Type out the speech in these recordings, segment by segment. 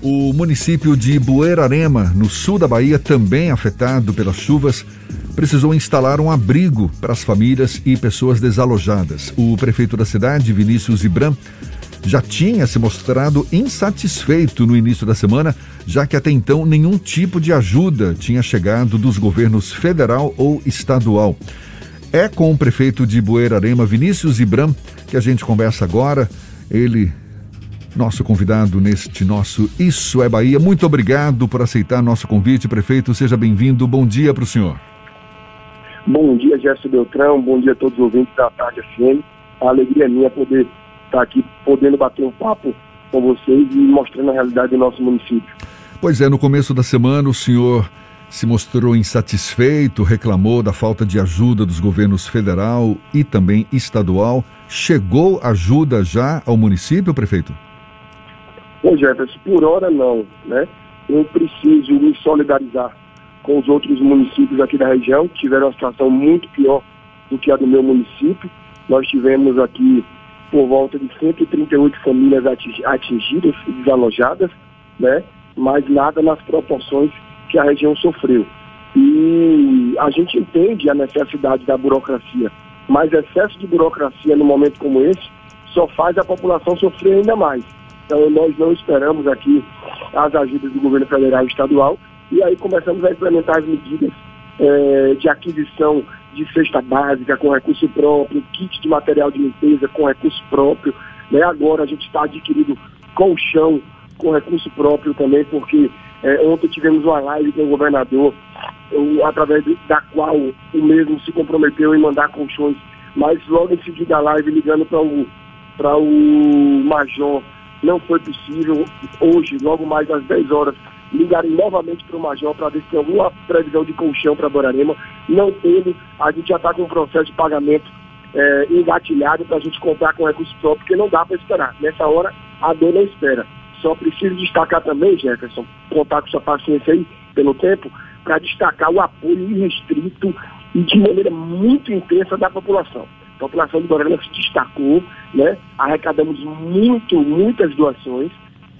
O município de Buerarema, no sul da Bahia, também afetado pelas chuvas, precisou instalar um abrigo para as famílias e pessoas desalojadas. O prefeito da cidade, Vinícius Ibram, já tinha se mostrado insatisfeito no início da semana, já que até então nenhum tipo de ajuda tinha chegado dos governos federal ou estadual. É com o prefeito de Buerarema, Vinícius Ibram, que a gente conversa agora. Ele nosso convidado neste nosso Isso é Bahia. Muito obrigado por aceitar nosso convite, prefeito. Seja bem-vindo. Bom dia para o senhor. Bom dia, Gerson Beltrão. Bom dia a todos os ouvintes da Tarde FM. A alegria é minha poder estar aqui, podendo bater um papo com vocês e mostrando a realidade do nosso município. Pois é, no começo da semana o senhor se mostrou insatisfeito, reclamou da falta de ajuda dos governos federal e também estadual. Chegou ajuda já ao município, prefeito? Ô Jefferson, por hora não, né? Eu preciso me solidarizar com os outros municípios aqui da região, que tiveram uma situação muito pior do que a do meu município. Nós tivemos aqui por volta de 138 famílias atingidas e desalojadas, né? Mas nada nas proporções que a região sofreu. E a gente entende a necessidade da burocracia, mas excesso de burocracia no momento como esse só faz a população sofrer ainda mais. Então, nós não esperamos aqui as ajudas do governo federal e estadual e aí começamos a implementar as medidas é, de aquisição de cesta básica com recurso próprio, kit de material de limpeza com recurso próprio. Né? Agora a gente está adquirindo colchão com recurso próprio também, porque é, ontem tivemos uma live com o governador, eu, através de, da qual o mesmo se comprometeu em mandar colchões, mas logo em seguida a live ligando para o, o major não foi possível. Hoje, logo mais às 10 horas, ligarem novamente para o Major para ver se tem alguma previsão de colchão para Borarema. Não tendo, a gente já está com um processo de pagamento é, engatilhado para a gente comprar com recurso próprio, porque não dá para esperar. Nessa hora, a dor não espera. Só preciso destacar também, Jefferson, contar com sua paciência aí pelo tempo, para destacar o apoio irrestrito e de maneira muito intensa da população. A população de Borarema se destacou, né? arrecadamos muito, muitas doações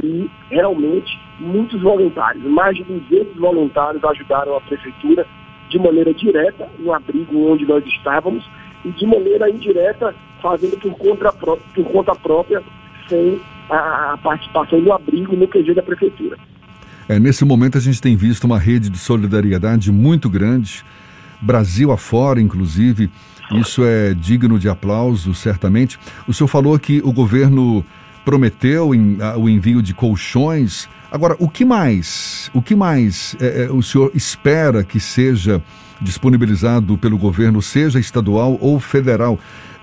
e realmente muitos voluntários, mais de 200 voluntários ajudaram a prefeitura de maneira direta no abrigo onde nós estávamos e de maneira indireta fazendo por conta, por conta própria sem a, a participação do abrigo no QG da prefeitura. É, nesse momento a gente tem visto uma rede de solidariedade muito grande, Brasil afora, inclusive, isso é digno de aplauso, certamente. O senhor falou que o governo prometeu o envio de colchões. Agora, o que mais? O que mais é, é, o senhor espera que seja disponibilizado pelo governo, seja estadual ou federal?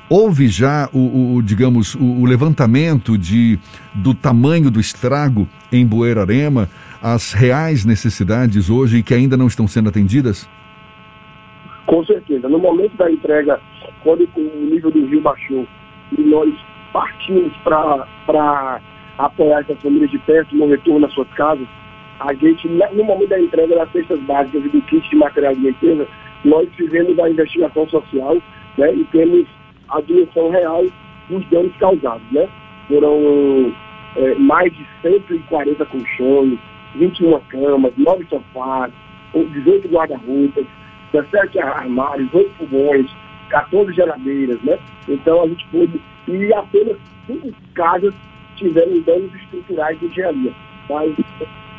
Houve já o, o digamos, o, o, levantamento de, do tamanho do estrago em Buerarema, as reais necessidades hoje que ainda não estão sendo atendidas? Com certeza. No momento da entrega, quando o nível do rio baixou e nós partimos para apoiar essas famílias de perto no retorno às suas casas, a gente, no momento da entrega das cestas básicas e do kit de material de limpeza, nós fizemos a investigação social né, e temos a dimensão real dos danos causados. Né? Foram é, mais de 140 colchões, 21 camas, 9 sofás, 18 guarda-roupas, 17 armários, 8 fogões, 14 geladeiras, né? Então a gente pôde, e apenas cinco casas tiveram danos estruturais de engenharia. Mas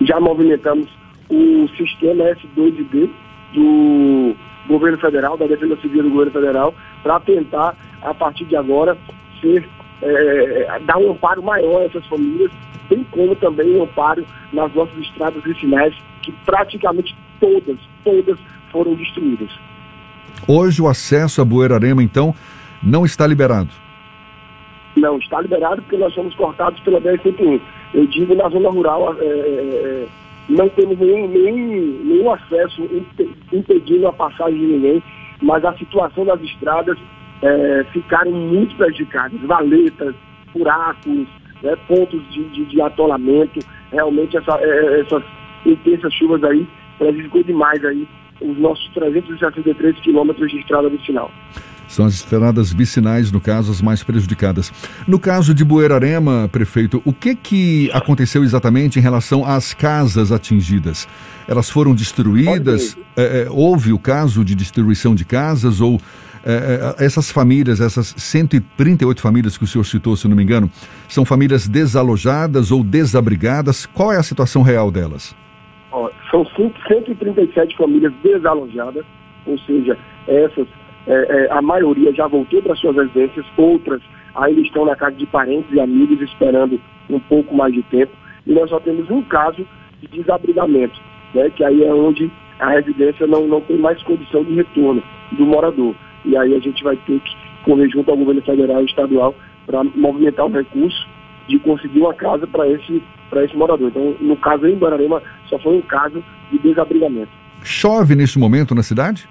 já movimentamos o sistema S2D do governo federal, da Defesa Civil do governo federal, para tentar, a partir de agora, ser, é, dar um amparo maior a essas famílias, bem como também um amparo nas nossas estradas vicinais, que praticamente todas, todas foram destruídas. Hoje o acesso a Buerarema, então, não está liberado? Não, está liberado porque nós somos cortados pela BR-101. Eu digo na zona rural, é, é, não temos nenhum, nenhum, nenhum acesso impedindo a passagem de ninguém, mas a situação das estradas é, ficaram muito prejudicadas. Valetas, buracos, né, pontos de, de, de, atolamento. Realmente essa, essas intensas chuvas aí prejudicou demais aí os nossos 363 quilômetros de estrada vicinal. São as estradas vicinais, no caso, as mais prejudicadas. No caso de Buerarema, prefeito, o que, que aconteceu exatamente em relação às casas atingidas? Elas foram destruídas? É, é, houve o caso de destruição de casas ou é, é essas famílias, essas 138 famílias que o senhor citou, se não me engano, são famílias desalojadas ou desabrigadas? Qual é a situação real delas? São 137 famílias desalojadas, ou seja, essas é, é, a maioria já voltou para suas residências, outras ainda estão na casa de parentes e amigos esperando um pouco mais de tempo. E nós só temos um caso de desabrigamento, né, que aí é onde a residência não, não tem mais condição de retorno do morador. E aí a gente vai ter que correr junto ao governo federal e estadual para movimentar o recurso de conseguir uma casa para esse, esse morador. Então, no caso em Guararema, só foi um caso de desabrigamento. Chove neste momento na cidade?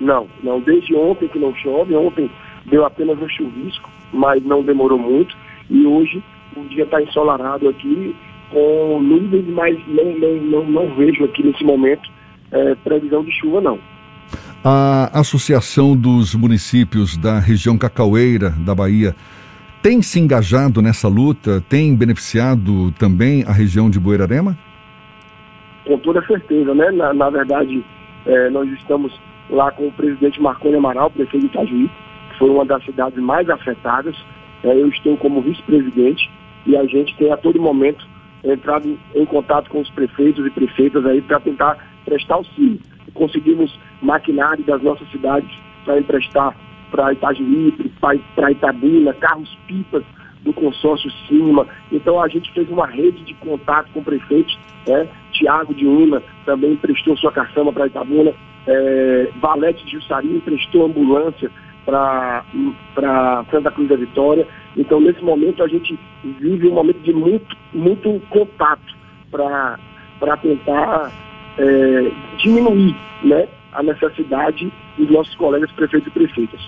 Não, não. Desde ontem que não chove, ontem deu apenas um chuvisco, mas não demorou muito. E hoje o dia está ensolarado aqui, com nuvens, mas não, não, não, não vejo aqui nesse momento é, previsão de chuva, não. A Associação dos Municípios da região Cacaueira da Bahia tem se engajado nessa luta? Tem beneficiado também a região de Boirarema? Com toda certeza, né? Na, na verdade, é, nós estamos lá com o presidente Marconi Amaral, prefeito de Itajuí, que foi uma das cidades mais afetadas. É, eu estou como vice-presidente e a gente tem a todo momento entrado em contato com os prefeitos e prefeitas aí para tentar prestar auxílio. Conseguimos maquinário das nossas cidades para emprestar para Itajuí, para Itabuna, carros-pipas do consórcio Cima. Então a gente fez uma rede de contato com prefeitos. Né? Tiago de Una também emprestou sua caçamba para Itabuna é, Valete de Jussari emprestou ambulância para Santa Cruz da Vitória. Então, nesse momento, a gente vive um momento de muito, muito contato para tentar é, diminuir né, a necessidade dos nossos colegas prefeitos e prefeitas.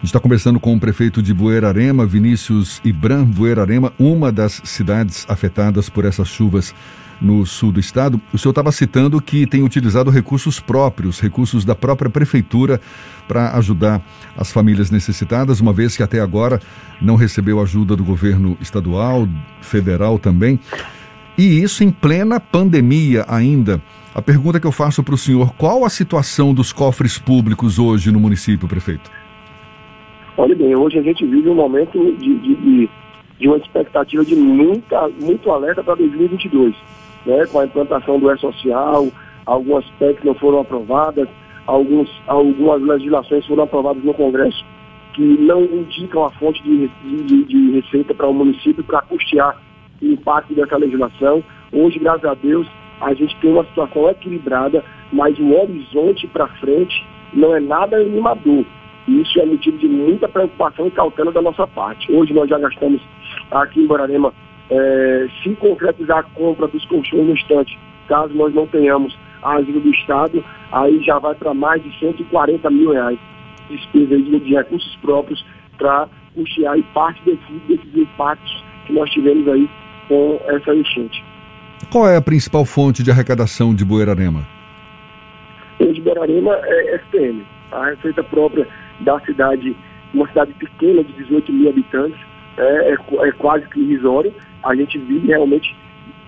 A gente está conversando com o prefeito de Buerarema, Vinícius Ibram Buerarema, uma das cidades afetadas por essas chuvas no sul do estado. O senhor estava citando que tem utilizado recursos próprios, recursos da própria prefeitura para ajudar as famílias necessitadas, uma vez que até agora não recebeu ajuda do governo estadual, federal também. E isso em plena pandemia ainda. A pergunta que eu faço para o senhor: qual a situação dos cofres públicos hoje no município, prefeito? Olha bem, hoje a gente vive um momento de, de, de, de uma expectativa de muita, muito alerta para 2022 né, com a implantação do E-Social, algumas PECs não foram aprovadas, alguns, algumas legislações foram aprovadas no Congresso que não indicam a fonte de, de, de receita para o município para custear o impacto dessa legislação. Hoje, graças a Deus, a gente tem uma situação equilibrada, mas o horizonte para frente não é nada animador. Isso é motivo de muita preocupação e cautela da nossa parte. Hoje nós já gastamos aqui em Borarema é, se concretizar a compra dos colchões no instante, caso nós não tenhamos a ajuda do Estado, aí já vai para mais de 140 mil reais de despesas de recursos próprios para custear e parte desses, desses impactos que nós tivemos aí com essa enchente. Qual é a principal fonte de arrecadação de Boerarema? De Boerarema é SPM, a receita própria da cidade, uma cidade pequena de 18 mil habitantes, é, é, é quase que irrisório. A gente vive realmente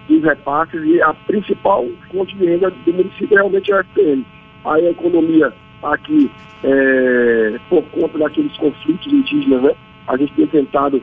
dos repasses e a principal fonte de renda do município realmente é a FPM. Aí a economia aqui, é, por conta daqueles conflitos indígenas, né, a gente tem tentado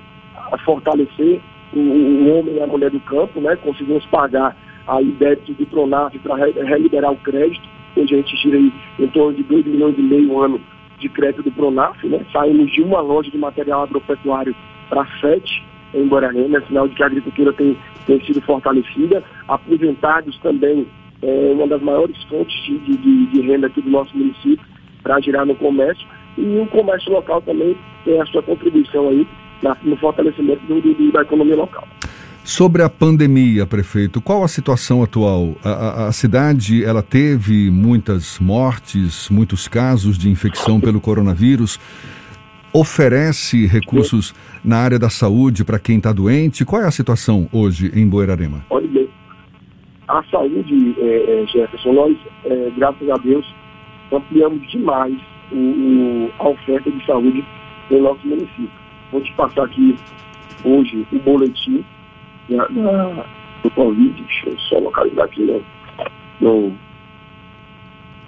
fortalecer o, o, homem e a mulher do campo, né, conseguimos pagar a débito do Pronaf para reliberar o crédito. Hoje a gente tira aí em torno de 2 milhões e meio ano de crédito do Pronaf, né? Saímos de uma loja de material agropecuário para sete em Guararema, sinal de que a agricultura tem, tem sido fortalecida. Aposentados também é uma das maiores fontes de, de, de renda aqui do nosso município para girar no comércio. E o comércio local também tem a sua contribuição aí na, no fortalecimento do, do, da economia local. Sobre a pandemia, prefeito, qual a situação atual? A, a, a, cidade ela teve muitas mortes, muitos casos de infecção pelo coronavírus oferece recursos na área da saúde para quem está doente? Qual é a situação hoje em Boerarema? Olha bem, a saúde, é, é, Jefferson, nós, é, graças a Deus, ampliamos demais o, o, a oferta de saúde no nosso município. Vou te passar aqui hoje o boletim da, da, do Covid, deixa eu só localizar aqui no, no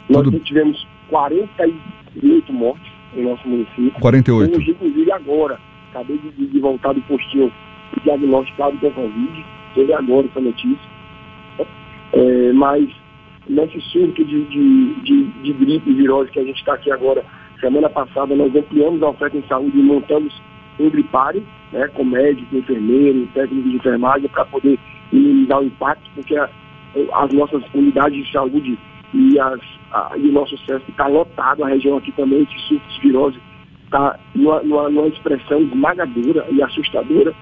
nós Tudo... tivemos 48 mortes em nosso município. 48. Hoje, inclusive agora, acabei de, de voltar do postinho diagnosticado com Covid, teve agora essa notícia. É, mas nesse surto de, de, de, de gripe virose que a gente está aqui agora, semana passada nós ampliamos a oferta em saúde e montamos um gripário, né, com médico, enfermeiro, técnico de enfermagem, para poder minimizar o impacto, porque a, as nossas unidades de saúde e, as, a, e o nosso CESP está lotado, a região aqui também, de surtos virose, está numa, numa, numa, expressão esmagadora e assustadora.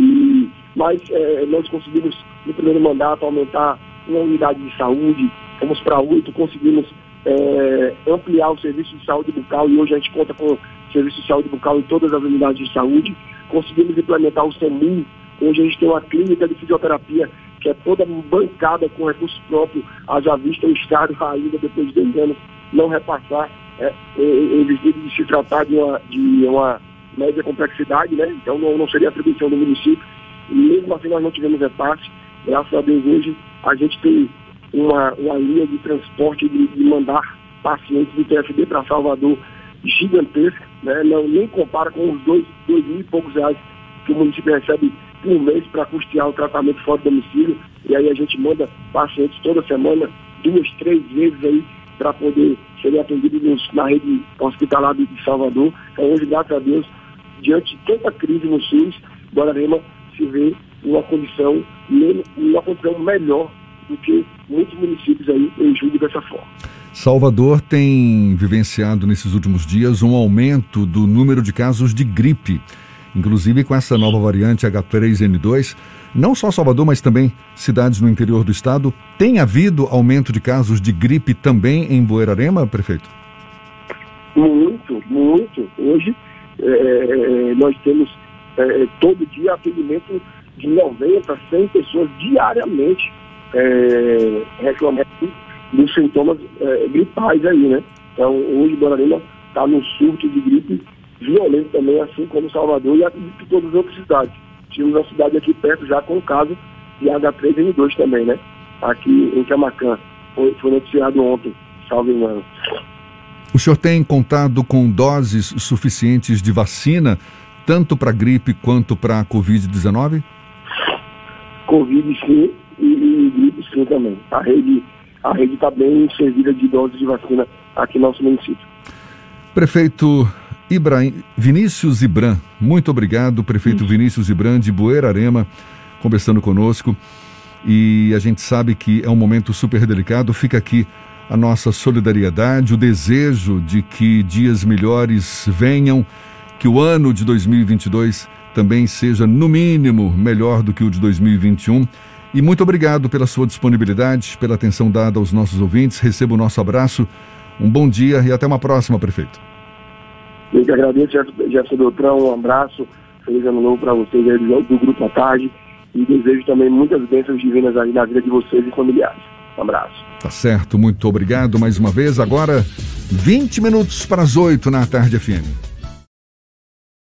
E, mas é, nós conseguimos, no primeiro mandato, aumentar uma unidade de saúde, fomos para oito, conseguimos é, ampliar o serviço de saúde bucal e hoje a gente conta com serviço de saúde bucal em todas as unidades de saúde. Conseguimos implementar o SEMU, hoje a gente tem uma clínica de fisioterapia que é toda bancada com recursos próprios, haja vista o Estado ainda depois de dois anos não repassar, é, em virtude de se tratar de uma, de uma média complexidade, né? então não, não seria atribuição do município, e mesmo assim nós não tivemos repasse, graças a Deus hoje a gente tem uma, uma linha de transporte de, de mandar pacientes do TFD para Salvador gigantesca, né? não, nem compara com os dois, dois mil e poucos reais que o município recebe por mês para custear o tratamento fora do domicílio. E aí a gente manda pacientes toda semana, duas, três vezes aí, para poder serem atendidos na rede hospitalar de Salvador. Então hoje, graças a Deus, diante de tanta crise no SUS, Guararema se vê uma condição, uma condição melhor do que muitos municípios aí, eu julgo dessa forma. Salvador tem vivenciado nesses últimos dias um aumento do número de casos de gripe inclusive com essa nova variante H3N2, não só Salvador, mas também cidades no interior do estado. Tem havido aumento de casos de gripe também em Buerarema, prefeito? Muito, muito. Hoje é, nós temos é, todo dia atendimento de 90, 100 pessoas diariamente é, reclamando dos sintomas é, gripais aí, né? Então, hoje Buerarema está no surto de gripe violento também, assim como Salvador e acredito todas as outras cidades. Tínhamos uma cidade aqui perto já com caso de H3N2 também, né? Aqui em Camacan. Foi, foi noticiado ontem, salve engano. O senhor tem contado com doses suficientes de vacina, tanto para gripe quanto para a Covid-19? Covid sim e, e, gripe sim também. A rede a rede está bem servida de doses de vacina aqui no nosso município. Prefeito Ibrahim, Vinícius Ibran, muito obrigado, prefeito Vinícius Ibran de Buerarema, conversando conosco. E a gente sabe que é um momento super delicado. Fica aqui a nossa solidariedade, o desejo de que dias melhores venham, que o ano de 2022 também seja, no mínimo, melhor do que o de 2021. E muito obrigado pela sua disponibilidade, pela atenção dada aos nossos ouvintes. Receba o nosso abraço. Um bom dia e até uma próxima, prefeito. Eu que agradeço, Jefferson Beltrão, um abraço, feliz ano novo para vocês aí do, do Grupo à Tarde e desejo também muitas bênçãos divinas aí na vida de vocês e familiares. Um abraço. Tá certo, muito obrigado mais uma vez. Agora, 20 minutos para as 8 na tarde FM.